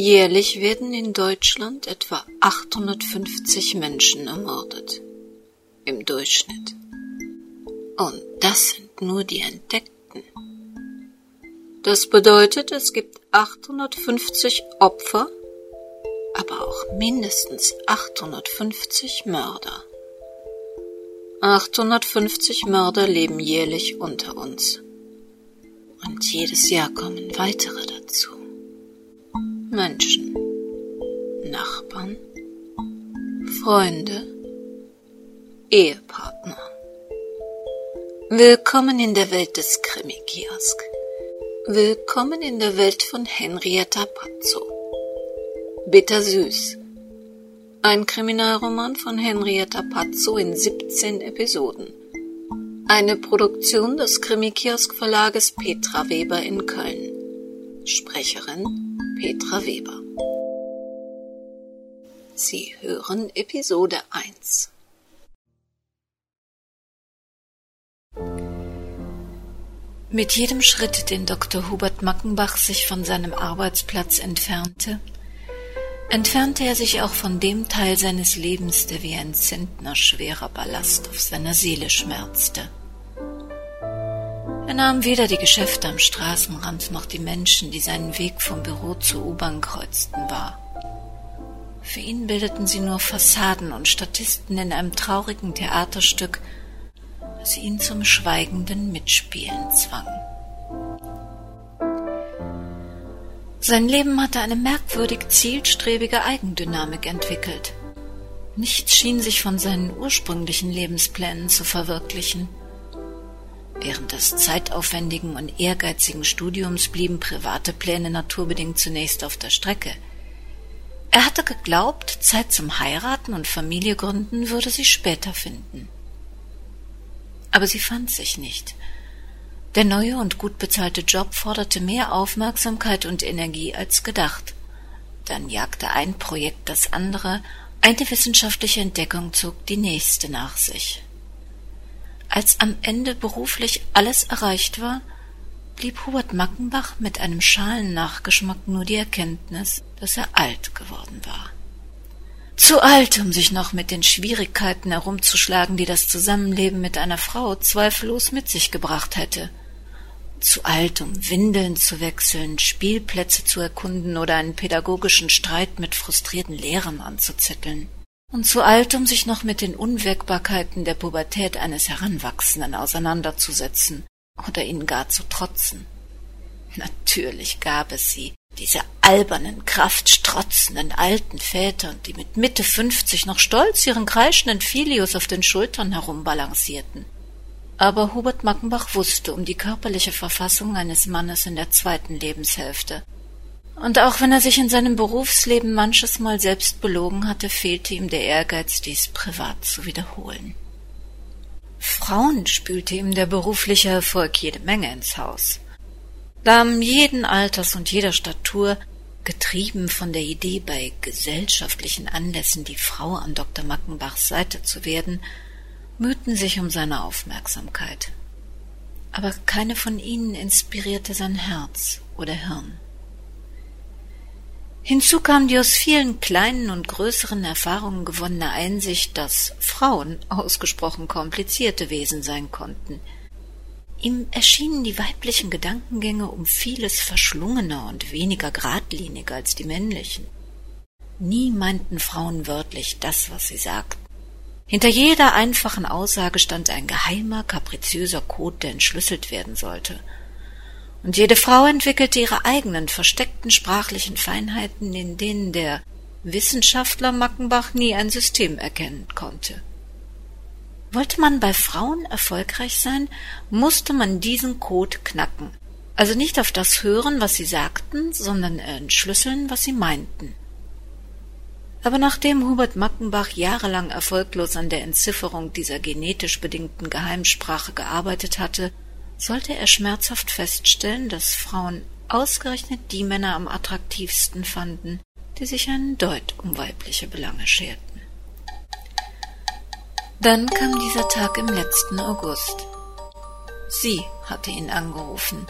Jährlich werden in Deutschland etwa 850 Menschen ermordet. Im Durchschnitt. Und das sind nur die Entdeckten. Das bedeutet, es gibt 850 Opfer, aber auch mindestens 850 Mörder. 850 Mörder leben jährlich unter uns. Und jedes Jahr kommen weitere dazu. Menschen, Nachbarn, Freunde, Ehepartner. Willkommen in der Welt des Krimi-Kiosk. Willkommen in der Welt von Henrietta Pazzo. Bittersüß. Ein Kriminalroman von Henrietta Pazzo in 17 Episoden. Eine Produktion des Krimi-Kiosk Verlages Petra Weber in Köln. Sprecherin Petra Weber. Sie hören Episode 1. Mit jedem Schritt, den Dr. Hubert Mackenbach sich von seinem Arbeitsplatz entfernte, entfernte er sich auch von dem Teil seines Lebens, der wie ein Zentner schwerer Ballast auf seiner Seele schmerzte. Er nahm weder die Geschäfte am Straßenrand noch die Menschen, die seinen Weg vom Büro zur U-Bahn kreuzten, wahr. Für ihn bildeten sie nur Fassaden und Statisten in einem traurigen Theaterstück, sie ihn zum schweigenden Mitspielen zwang. Sein Leben hatte eine merkwürdig zielstrebige Eigendynamik entwickelt. Nichts schien sich von seinen ursprünglichen Lebensplänen zu verwirklichen. Während des zeitaufwendigen und ehrgeizigen Studiums blieben private Pläne naturbedingt zunächst auf der Strecke. Er hatte geglaubt, Zeit zum Heiraten und Familiegründen würde sie später finden aber sie fand sich nicht. Der neue und gut bezahlte Job forderte mehr Aufmerksamkeit und Energie als gedacht. Dann jagte ein Projekt das andere, eine wissenschaftliche Entdeckung zog die nächste nach sich. Als am Ende beruflich alles erreicht war, blieb Hubert Mackenbach mit einem schalen Nachgeschmack nur die Erkenntnis, dass er alt geworden war. Zu alt, um sich noch mit den Schwierigkeiten herumzuschlagen, die das Zusammenleben mit einer Frau zweifellos mit sich gebracht hätte. Zu alt, um Windeln zu wechseln, Spielplätze zu erkunden oder einen pädagogischen Streit mit frustrierten Lehrern anzuzetteln. Und zu alt, um sich noch mit den Unwägbarkeiten der Pubertät eines Heranwachsenden auseinanderzusetzen oder ihnen gar zu trotzen. Natürlich gab es sie, diese albernen, kraftstrotzenden alten Väter, die mit Mitte fünfzig noch stolz ihren kreischenden Filius auf den Schultern herumbalancierten. Aber Hubert Mackenbach wusste um die körperliche Verfassung eines Mannes in der zweiten Lebenshälfte. Und auch wenn er sich in seinem Berufsleben manches Mal selbst belogen hatte, fehlte ihm der Ehrgeiz, dies privat zu wiederholen. Frauen spülte ihm der berufliche Erfolg jede Menge ins Haus. Damen jeden Alters und jeder Statur, getrieben von der Idee, bei gesellschaftlichen Anlässen die Frau an Dr. Mackenbachs Seite zu werden, mühten sich um seine Aufmerksamkeit. Aber keine von ihnen inspirierte sein Herz oder Hirn. Hinzu kam die aus vielen kleinen und größeren Erfahrungen gewonnene Einsicht, dass Frauen ausgesprochen komplizierte Wesen sein konnten – Ihm erschienen die weiblichen Gedankengänge um vieles verschlungener und weniger geradlinig als die männlichen. Nie meinten Frauen wörtlich das, was sie sagten. Hinter jeder einfachen Aussage stand ein geheimer, kapriziöser Code, der entschlüsselt werden sollte. Und jede Frau entwickelte ihre eigenen versteckten sprachlichen Feinheiten, in denen der Wissenschaftler Mackenbach nie ein System erkennen konnte. Wollte man bei Frauen erfolgreich sein, musste man diesen Code knacken. Also nicht auf das hören, was sie sagten, sondern entschlüsseln, was sie meinten. Aber nachdem Hubert Mackenbach jahrelang erfolglos an der Entzifferung dieser genetisch bedingten Geheimsprache gearbeitet hatte, sollte er schmerzhaft feststellen, dass Frauen ausgerechnet die Männer am attraktivsten fanden, die sich einen Deut um weibliche Belange scherten. Dann kam dieser Tag im letzten August. Sie hatte ihn angerufen,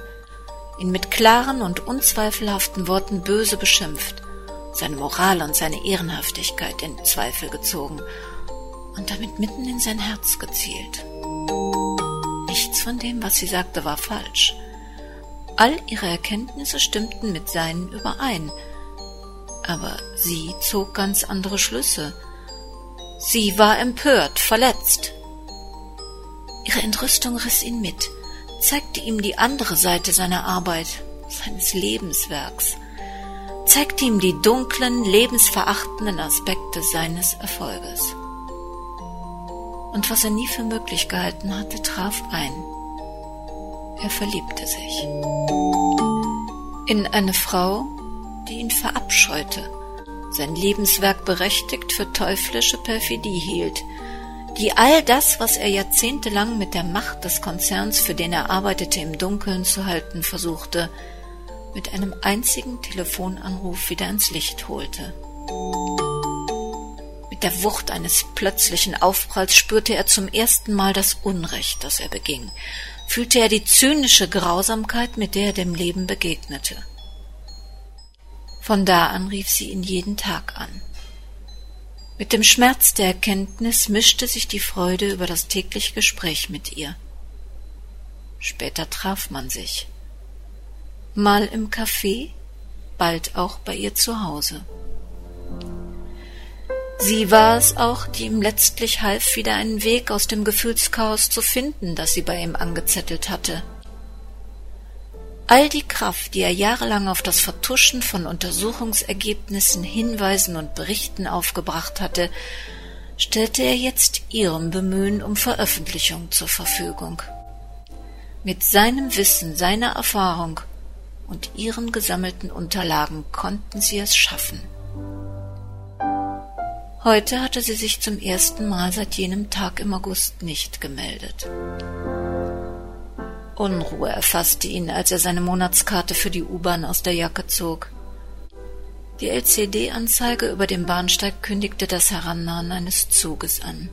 ihn mit klaren und unzweifelhaften Worten böse beschimpft seine Moral und seine Ehrenhaftigkeit in Zweifel gezogen und damit mitten in sein Herz gezielt. Nichts von dem, was sie sagte, war falsch. All ihre Erkenntnisse stimmten mit seinen überein, aber sie zog ganz andere Schlüsse. Sie war empört, verletzt. Ihre Entrüstung riss ihn mit, zeigte ihm die andere Seite seiner Arbeit, seines Lebenswerks, zeigte ihm die dunklen, lebensverachtenden Aspekte seines Erfolges. Und was er nie für möglich gehalten hatte, traf ein. Er verliebte sich. In eine Frau, die ihn verabscheute, sein Lebenswerk berechtigt für teuflische Perfidie hielt, die all das, was er jahrzehntelang mit der Macht des Konzerns, für den er arbeitete, im Dunkeln zu halten versuchte, mit einem einzigen Telefonanruf wieder ins Licht holte. Der Wucht eines plötzlichen Aufpralls spürte er zum ersten Mal das Unrecht, das er beging, fühlte er die zynische Grausamkeit, mit der er dem Leben begegnete. Von da an rief sie ihn jeden Tag an. Mit dem Schmerz der Erkenntnis mischte sich die Freude über das tägliche Gespräch mit ihr. Später traf man sich mal im Café, bald auch bei ihr zu Hause. Sie war es auch, die ihm letztlich half, wieder einen Weg aus dem Gefühlschaos zu finden, das sie bei ihm angezettelt hatte. All die Kraft, die er jahrelang auf das Vertuschen von Untersuchungsergebnissen, Hinweisen und Berichten aufgebracht hatte, stellte er jetzt ihrem Bemühen um Veröffentlichung zur Verfügung. Mit seinem Wissen, seiner Erfahrung und ihren gesammelten Unterlagen konnten sie es schaffen. Heute hatte sie sich zum ersten Mal seit jenem Tag im August nicht gemeldet. Unruhe erfasste ihn, als er seine Monatskarte für die U-Bahn aus der Jacke zog. Die LCD-Anzeige über dem Bahnsteig kündigte das Herannahen eines Zuges an.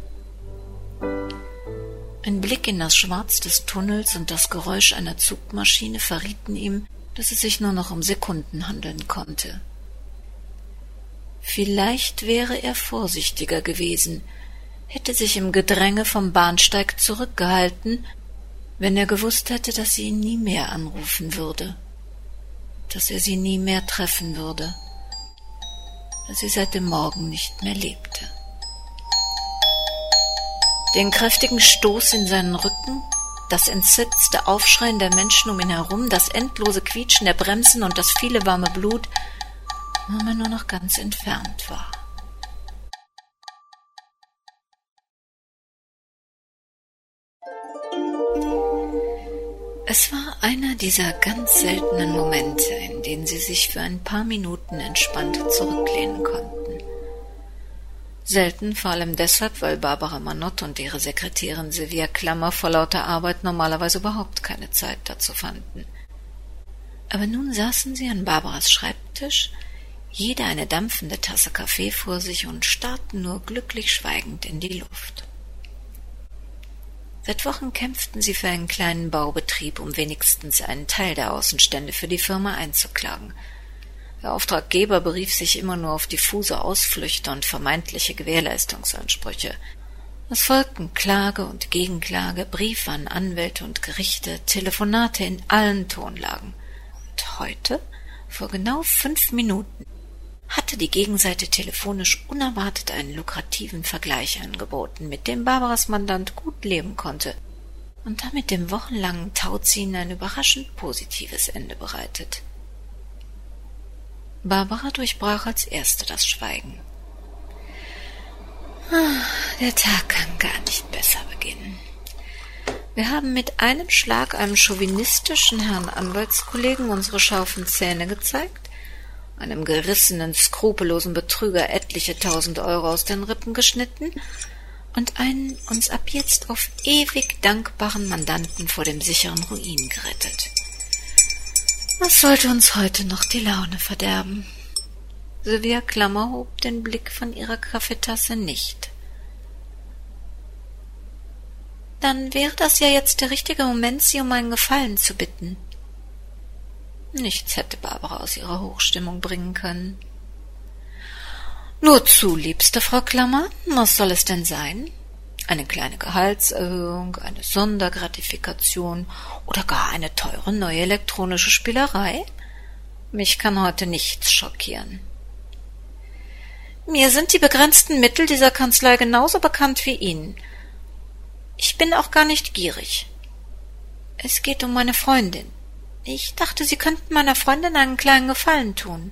Ein Blick in das Schwarz des Tunnels und das Geräusch einer Zugmaschine verrieten ihm, dass es sich nur noch um Sekunden handeln konnte. Vielleicht wäre er vorsichtiger gewesen, hätte sich im Gedränge vom Bahnsteig zurückgehalten, wenn er gewusst hätte, dass sie ihn nie mehr anrufen würde, dass er sie nie mehr treffen würde, dass sie seit dem Morgen nicht mehr lebte. Den kräftigen Stoß in seinen Rücken das entsetzte Aufschreien der Menschen um ihn herum, das endlose Quietschen der Bremsen und das viele warme Blut, er nur noch ganz entfernt war. Es war einer dieser ganz seltenen Momente, in denen sie sich für ein paar Minuten entspannt zurücklehnen konnten. Selten, vor allem deshalb, weil Barbara Manott und ihre Sekretärin Silvia Klammer vor lauter Arbeit normalerweise überhaupt keine Zeit dazu fanden. Aber nun saßen sie an Barbaras Schreibtisch, jeder eine dampfende Tasse Kaffee vor sich und starrten nur glücklich schweigend in die Luft. Seit Wochen kämpften sie für einen kleinen Baubetrieb, um wenigstens einen Teil der Außenstände für die Firma einzuklagen – der Auftraggeber berief sich immer nur auf diffuse Ausflüchte und vermeintliche Gewährleistungsansprüche. Es folgten Klage und Gegenklage, Briefe an Anwälte und Gerichte, Telefonate in allen Tonlagen. Und heute, vor genau fünf Minuten, hatte die Gegenseite telefonisch unerwartet einen lukrativen Vergleich angeboten, mit dem Barbaras Mandant gut leben konnte und damit dem wochenlangen Tauziehen ein überraschend positives Ende bereitet. Barbara durchbrach als erste das Schweigen. Ah, der Tag kann gar nicht besser beginnen. Wir haben mit einem Schlag einem chauvinistischen Herrn Anwaltskollegen unsere scharfen Zähne gezeigt, einem gerissenen, skrupellosen Betrüger etliche tausend Euro aus den Rippen geschnitten und einen uns ab jetzt auf ewig dankbaren Mandanten vor dem sicheren Ruin gerettet. Was sollte uns heute noch die Laune verderben? Sylvia Klammer hob den Blick von ihrer Kaffeetasse nicht. Dann wäre das ja jetzt der richtige Moment, Sie um einen Gefallen zu bitten. Nichts hätte Barbara aus ihrer Hochstimmung bringen können. Nur zu, liebste Frau Klammer, was soll es denn sein? Eine kleine Gehaltserhöhung, eine Sondergratifikation oder gar eine teure neue elektronische Spielerei? Mich kann heute nichts schockieren. Mir sind die begrenzten Mittel dieser Kanzlei genauso bekannt wie Ihnen. Ich bin auch gar nicht gierig. Es geht um meine Freundin. Ich dachte, Sie könnten meiner Freundin einen kleinen Gefallen tun.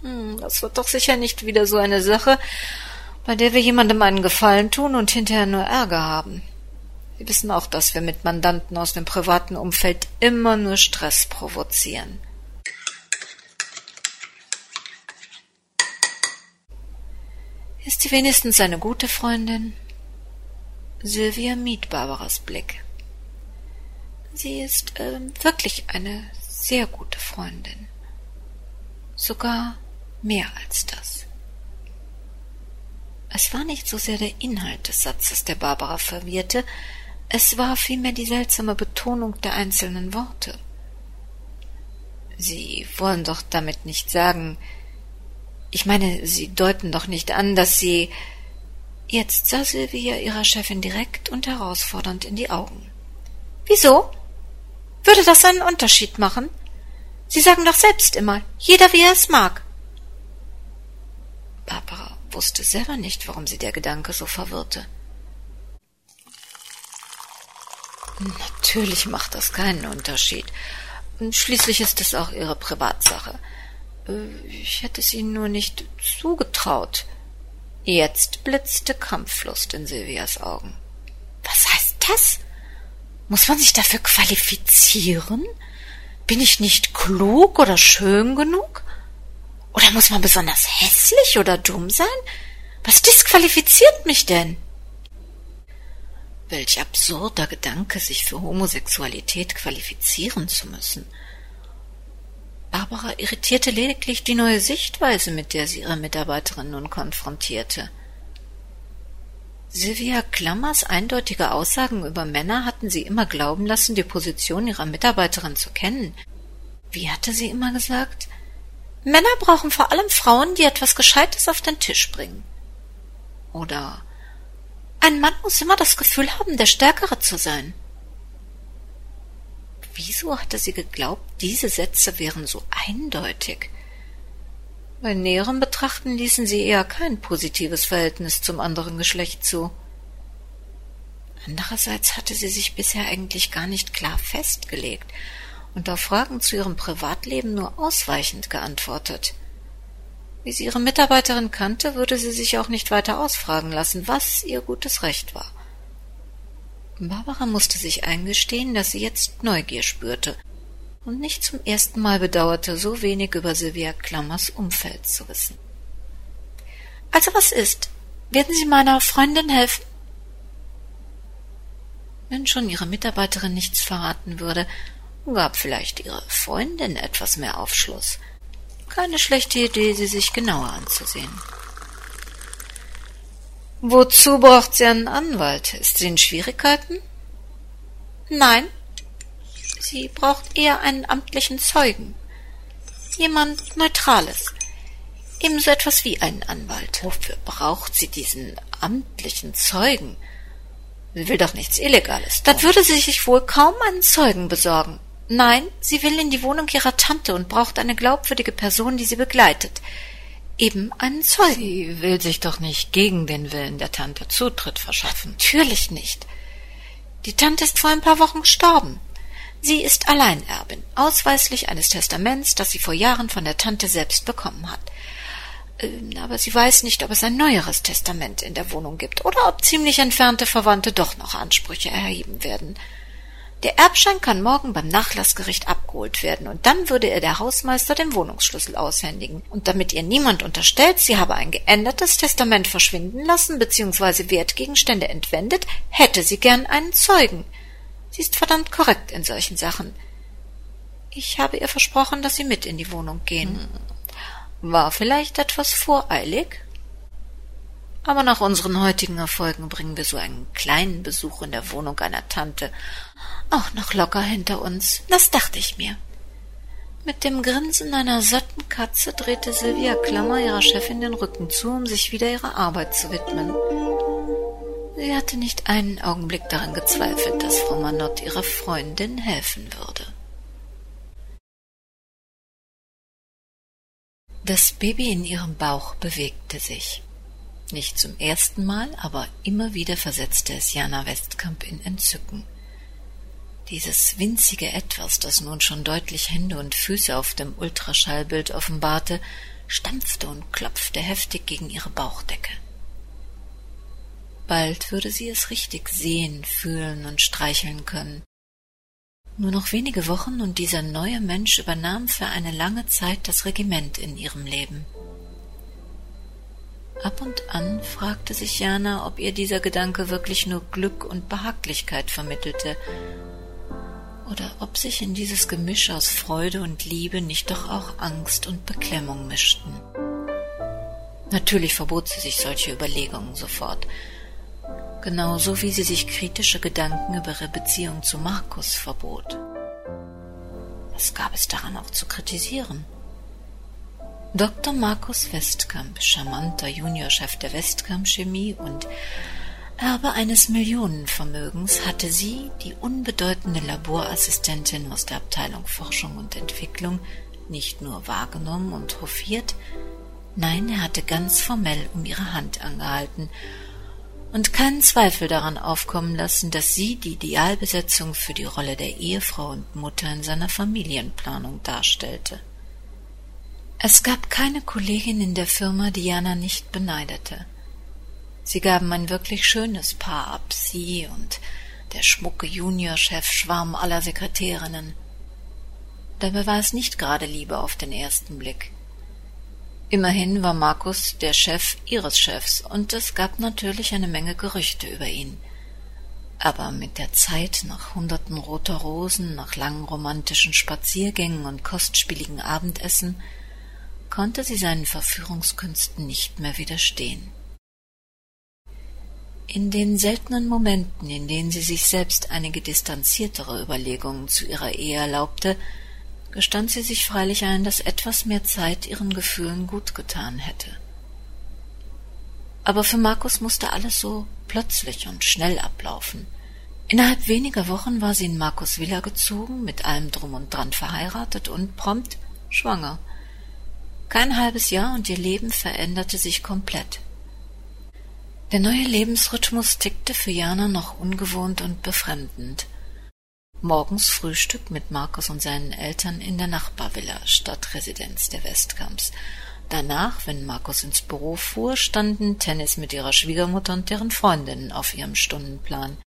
Hm, das wird doch sicher nicht wieder so eine Sache, bei der wir jemandem einen Gefallen tun und hinterher nur Ärger haben. Sie wissen auch, dass wir mit Mandanten aus dem privaten Umfeld immer nur Stress provozieren. Ist sie wenigstens eine gute Freundin? Sylvia mied Barbaras Blick. Sie ist äh, wirklich eine sehr gute Freundin. Sogar mehr als das. Es war nicht so sehr der Inhalt des Satzes, der Barbara verwirrte, es war vielmehr die seltsame Betonung der einzelnen Worte. Sie wollen doch damit nicht sagen, ich meine, Sie deuten doch nicht an, dass Sie. Jetzt sah Sylvia ihrer Chefin direkt und herausfordernd in die Augen. Wieso? Würde das einen Unterschied machen? Sie sagen doch selbst immer, jeder wie er es mag. Barbara wusste selber nicht, warum sie der Gedanke so verwirrte. Natürlich macht das keinen Unterschied. Schließlich ist es auch ihre Privatsache. Äh, ich hätte es Ihnen nur nicht zugetraut. Jetzt blitzte Kampflust in Silvias Augen. Was heißt das? Muss man sich dafür qualifizieren? Bin ich nicht klug oder schön genug? Oder muss man besonders hässlich oder dumm sein? Was disqualifiziert mich denn? Welch absurder Gedanke, sich für Homosexualität qualifizieren zu müssen. Barbara irritierte lediglich die neue Sichtweise, mit der sie ihre Mitarbeiterin nun konfrontierte. Sylvia Klammers eindeutige Aussagen über Männer hatten sie immer glauben lassen, die Position ihrer Mitarbeiterin zu kennen. Wie hatte sie immer gesagt? Männer brauchen vor allem Frauen, die etwas Gescheites auf den Tisch bringen. Oder ein Mann muss immer das Gefühl haben, der Stärkere zu sein. Wieso hatte sie geglaubt, diese Sätze wären so eindeutig? Bei näherem Betrachten ließen sie eher kein positives Verhältnis zum anderen Geschlecht zu. Andererseits hatte sie sich bisher eigentlich gar nicht klar festgelegt und auf Fragen zu ihrem Privatleben nur ausweichend geantwortet. Wie sie ihre Mitarbeiterin kannte, würde sie sich auch nicht weiter ausfragen lassen, was ihr gutes Recht war. Barbara musste sich eingestehen, dass sie jetzt Neugier spürte und nicht zum ersten Mal bedauerte, so wenig über Sylvia Klammers Umfeld zu wissen. Also was ist? Werden Sie meiner Freundin helfen? Wenn schon ihre Mitarbeiterin nichts verraten würde, gab vielleicht ihre Freundin etwas mehr Aufschluss. Keine schlechte Idee, sie sich genauer anzusehen. Wozu braucht sie einen Anwalt? Ist sie in Schwierigkeiten? Nein. Sie braucht eher einen amtlichen Zeugen. Jemand Neutrales. Ebenso etwas wie einen Anwalt. Wofür braucht sie diesen amtlichen Zeugen? Sie will doch nichts Illegales. Dann würde sie sich wohl kaum einen Zeugen besorgen. Nein, sie will in die Wohnung ihrer Tante und braucht eine glaubwürdige Person, die sie begleitet eben einen Zeugen. Sie will sich doch nicht gegen den Willen der Tante Zutritt verschaffen. Natürlich nicht. Die Tante ist vor ein paar Wochen gestorben. Sie ist Alleinerbin, ausweislich eines Testaments, das sie vor Jahren von der Tante selbst bekommen hat. Ähm, aber sie weiß nicht, ob es ein neueres Testament in der Wohnung gibt oder ob ziemlich entfernte Verwandte doch noch Ansprüche erheben werden. Der Erbschein kann morgen beim Nachlassgericht abgeholt werden, und dann würde ihr der Hausmeister den Wohnungsschlüssel aushändigen. Und damit ihr niemand unterstellt, sie habe ein geändertes Testament verschwinden lassen bzw. Wertgegenstände entwendet, hätte sie gern einen Zeugen. Sie ist verdammt korrekt in solchen Sachen. Ich habe ihr versprochen, dass sie mit in die Wohnung gehen. Hm. War vielleicht etwas voreilig? Aber nach unseren heutigen Erfolgen bringen wir so einen kleinen Besuch in der Wohnung einer Tante auch noch locker hinter uns. Das dachte ich mir. Mit dem Grinsen einer satten Katze drehte Sylvia Klammer ihrer Chefin den Rücken zu, um sich wieder ihrer Arbeit zu widmen. Sie hatte nicht einen Augenblick daran gezweifelt, dass Frau Manott ihrer Freundin helfen würde. Das Baby in ihrem Bauch bewegte sich. Nicht zum ersten Mal, aber immer wieder versetzte es Jana Westkamp in Entzücken. Dieses winzige Etwas, das nun schon deutlich Hände und Füße auf dem Ultraschallbild offenbarte, stampfte und klopfte heftig gegen ihre Bauchdecke. Bald würde sie es richtig sehen, fühlen und streicheln können. Nur noch wenige Wochen und dieser neue Mensch übernahm für eine lange Zeit das Regiment in ihrem Leben. Ab und an fragte sich Jana, ob ihr dieser Gedanke wirklich nur Glück und Behaglichkeit vermittelte, oder ob sich in dieses Gemisch aus Freude und Liebe nicht doch auch Angst und Beklemmung mischten. Natürlich verbot sie sich solche Überlegungen sofort, genauso wie sie sich kritische Gedanken über ihre Beziehung zu Markus verbot. Was gab es daran auch zu kritisieren? Dr. Markus Westkamp, charmanter Juniorchef der Westkamp Chemie und Erbe eines Millionenvermögens hatte sie, die unbedeutende Laborassistentin aus der Abteilung Forschung und Entwicklung, nicht nur wahrgenommen und hofiert, nein, er hatte ganz formell um ihre Hand angehalten und keinen Zweifel daran aufkommen lassen, dass sie die Idealbesetzung für die Rolle der Ehefrau und Mutter in seiner Familienplanung darstellte. Es gab keine Kollegin in der Firma, die Jana nicht beneidete. Sie gaben ein wirklich schönes Paar ab, sie und der schmucke Juniorchef Schwarm aller Sekretärinnen. Dabei war es nicht gerade Liebe auf den ersten Blick. Immerhin war Markus der Chef ihres Chefs, und es gab natürlich eine Menge Gerüchte über ihn. Aber mit der Zeit, nach hunderten roter Rosen, nach langen romantischen Spaziergängen und kostspieligen Abendessen, konnte sie seinen Verführungskünsten nicht mehr widerstehen. In den seltenen Momenten, in denen sie sich selbst einige distanziertere Überlegungen zu ihrer Ehe erlaubte, gestand sie sich freilich ein, dass etwas mehr Zeit ihren Gefühlen gut getan hätte. Aber für Markus musste alles so plötzlich und schnell ablaufen. Innerhalb weniger Wochen war sie in Markus Villa gezogen, mit allem drum und dran verheiratet und prompt schwanger. Kein halbes Jahr und ihr Leben veränderte sich komplett. Der neue Lebensrhythmus tickte für Jana noch ungewohnt und befremdend. Morgens Frühstück mit Markus und seinen Eltern in der Nachbarvilla, Stadtresidenz der Westkamps. Danach, wenn Markus ins Büro fuhr, standen Tennis mit ihrer Schwiegermutter und deren Freundinnen auf ihrem Stundenplan.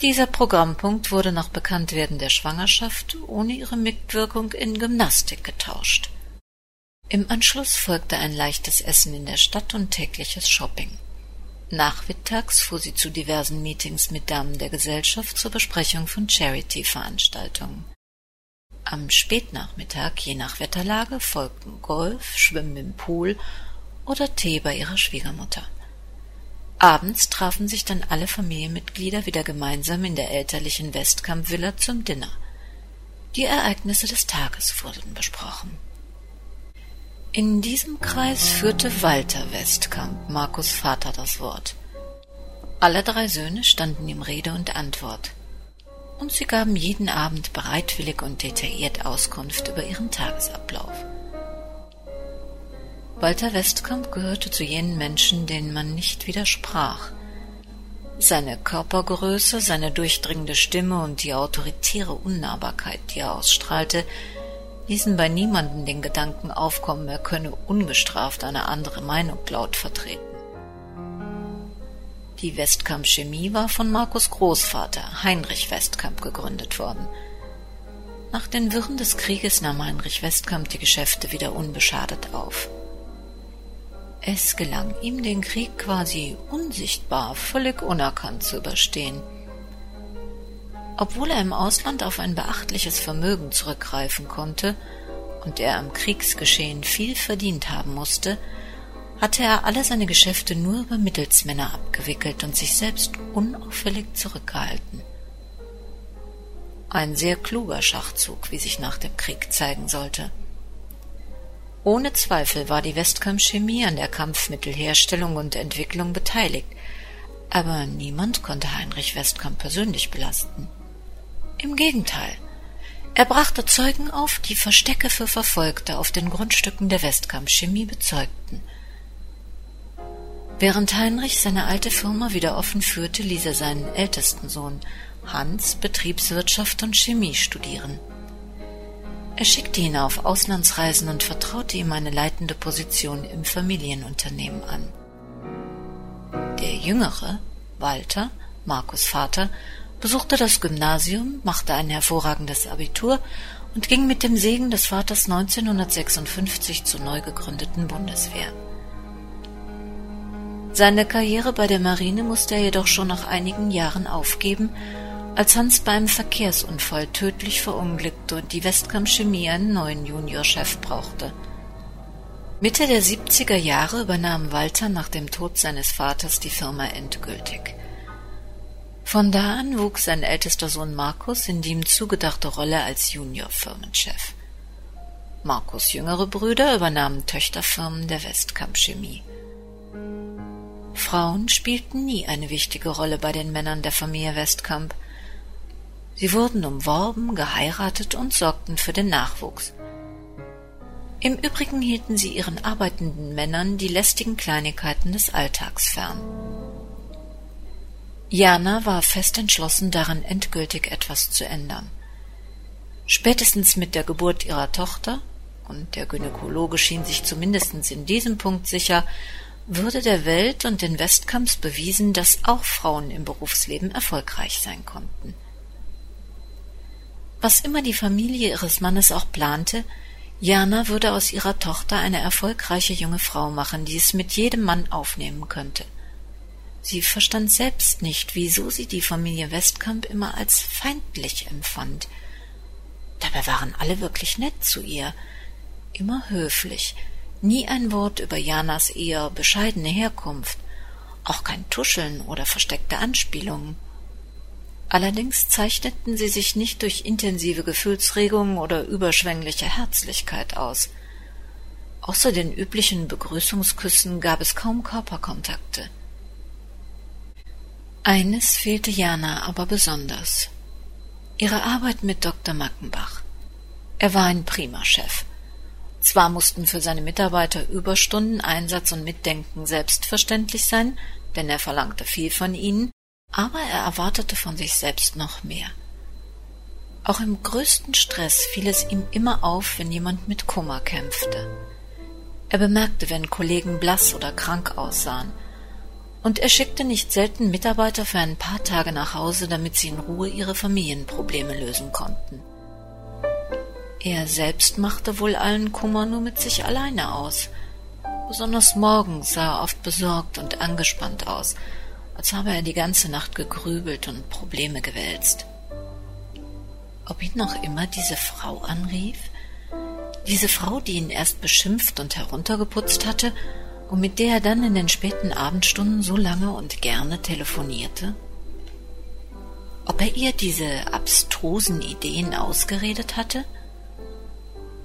Dieser Programmpunkt wurde nach Bekanntwerden der Schwangerschaft ohne ihre Mitwirkung in Gymnastik getauscht. Im Anschluss folgte ein leichtes Essen in der Stadt und tägliches Shopping. Nachmittags fuhr sie zu diversen Meetings mit Damen der Gesellschaft zur Besprechung von Charity-Veranstaltungen. Am Spätnachmittag, je nach Wetterlage, folgten Golf, Schwimmen im Pool oder Tee bei ihrer Schwiegermutter. Abends trafen sich dann alle Familienmitglieder wieder gemeinsam in der elterlichen Westkamp-Villa zum Dinner. Die Ereignisse des Tages wurden besprochen. In diesem Kreis führte Walter Westkamp, Markus Vater, das Wort. Alle drei Söhne standen ihm Rede und Antwort, und sie gaben jeden Abend bereitwillig und detailliert Auskunft über ihren Tagesablauf. Walter Westkamp gehörte zu jenen Menschen, denen man nicht widersprach. Seine Körpergröße, seine durchdringende Stimme und die autoritäre Unnahbarkeit, die er ausstrahlte, ließen bei niemanden den Gedanken aufkommen, er könne ungestraft eine andere Meinung laut vertreten. Die Westkamp Chemie war von Markus Großvater, Heinrich Westkamp, gegründet worden. Nach den Wirren des Krieges nahm Heinrich Westkamp die Geschäfte wieder unbeschadet auf. Es gelang ihm, den Krieg quasi unsichtbar, völlig unerkannt zu überstehen – obwohl er im Ausland auf ein beachtliches Vermögen zurückgreifen konnte und er am Kriegsgeschehen viel verdient haben musste, hatte er alle seine Geschäfte nur über Mittelsmänner abgewickelt und sich selbst unauffällig zurückgehalten. Ein sehr kluger Schachzug, wie sich nach dem Krieg zeigen sollte. Ohne Zweifel war die Westcam Chemie an der Kampfmittelherstellung und Entwicklung beteiligt, aber niemand konnte Heinrich Westkamp persönlich belasten. Im Gegenteil, er brachte Zeugen auf, die Verstecke für Verfolgte auf den Grundstücken der Westkamp Chemie bezeugten. Während Heinrich seine alte Firma wieder offen führte, ließ er seinen ältesten Sohn Hans Betriebswirtschaft und Chemie studieren. Er schickte ihn auf Auslandsreisen und vertraute ihm eine leitende Position im Familienunternehmen an. Der Jüngere, Walter, Markus Vater, besuchte das Gymnasium, machte ein hervorragendes Abitur und ging mit dem Segen des Vaters 1956 zur neu gegründeten Bundeswehr. Seine Karriere bei der Marine musste er jedoch schon nach einigen Jahren aufgeben, als Hans beim Verkehrsunfall tödlich verunglückte und die Westkamp Chemie einen neuen Juniorchef brauchte. Mitte der 70er Jahre übernahm Walter nach dem Tod seines Vaters die Firma endgültig. Von da an wuchs sein ältester Sohn Markus in die ihm zugedachte Rolle als Junior-Firmenchef. Markus' jüngere Brüder übernahmen Töchterfirmen der Westkamp Chemie. Frauen spielten nie eine wichtige Rolle bei den Männern der Familie Westkamp. Sie wurden umworben, geheiratet und sorgten für den Nachwuchs. Im Übrigen hielten sie ihren arbeitenden Männern die lästigen Kleinigkeiten des Alltags fern. Jana war fest entschlossen, daran endgültig etwas zu ändern. Spätestens mit der Geburt ihrer Tochter, und der Gynäkologe schien sich zumindest in diesem Punkt sicher, würde der Welt und den Westkamps bewiesen, dass auch Frauen im Berufsleben erfolgreich sein konnten. Was immer die Familie ihres Mannes auch plante, Jana würde aus ihrer Tochter eine erfolgreiche junge Frau machen, die es mit jedem Mann aufnehmen könnte. Sie verstand selbst nicht, wieso sie die Familie Westkamp immer als feindlich empfand. Dabei waren alle wirklich nett zu ihr, immer höflich, nie ein Wort über Janas eher bescheidene Herkunft, auch kein Tuscheln oder versteckte Anspielungen. Allerdings zeichneten sie sich nicht durch intensive Gefühlsregungen oder überschwängliche Herzlichkeit aus. Außer den üblichen Begrüßungsküssen gab es kaum Körperkontakte. Eines fehlte Jana aber besonders. Ihre Arbeit mit Dr. Mackenbach. Er war ein prima Chef. Zwar mussten für seine Mitarbeiter Überstunden, Einsatz und Mitdenken selbstverständlich sein, denn er verlangte viel von ihnen, aber er erwartete von sich selbst noch mehr. Auch im größten Stress fiel es ihm immer auf, wenn jemand mit Kummer kämpfte. Er bemerkte, wenn Kollegen blass oder krank aussahen, und er schickte nicht selten Mitarbeiter für ein paar Tage nach Hause, damit sie in Ruhe ihre Familienprobleme lösen konnten. Er selbst machte wohl allen Kummer nur mit sich alleine aus. Besonders morgens sah er oft besorgt und angespannt aus, als habe er die ganze Nacht gegrübelt und Probleme gewälzt. Ob ihn noch immer diese Frau anrief? Diese Frau, die ihn erst beschimpft und heruntergeputzt hatte und mit der er dann in den späten Abendstunden so lange und gerne telefonierte? Ob er ihr diese abstrusen Ideen ausgeredet hatte?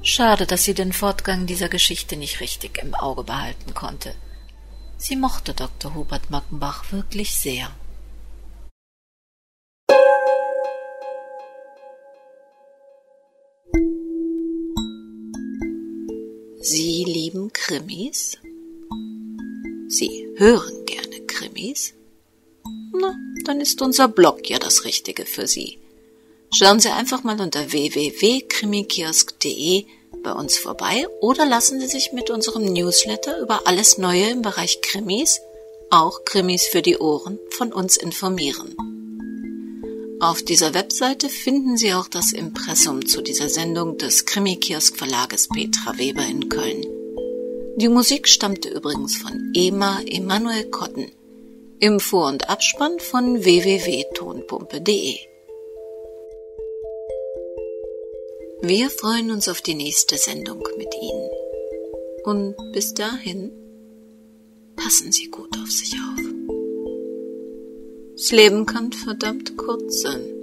Schade, dass sie den Fortgang dieser Geschichte nicht richtig im Auge behalten konnte. Sie mochte Dr. Hubert Mackenbach wirklich sehr. Sie lieben Krimis? Sie hören gerne Krimis? Na, dann ist unser Blog ja das Richtige für Sie. Schauen Sie einfach mal unter www.krimikiosk.de bei uns vorbei oder lassen Sie sich mit unserem Newsletter über alles Neue im Bereich Krimis, auch Krimis für die Ohren, von uns informieren. Auf dieser Webseite finden Sie auch das Impressum zu dieser Sendung des Krimikiosk Verlages Petra Weber in Köln. Die Musik stammte übrigens von Ema Emanuel Kotten im Vor- und Abspann von www.tonpumpe.de. Wir freuen uns auf die nächste Sendung mit Ihnen. Und bis dahin, passen Sie gut auf sich auf. Das Leben kann verdammt kurz sein.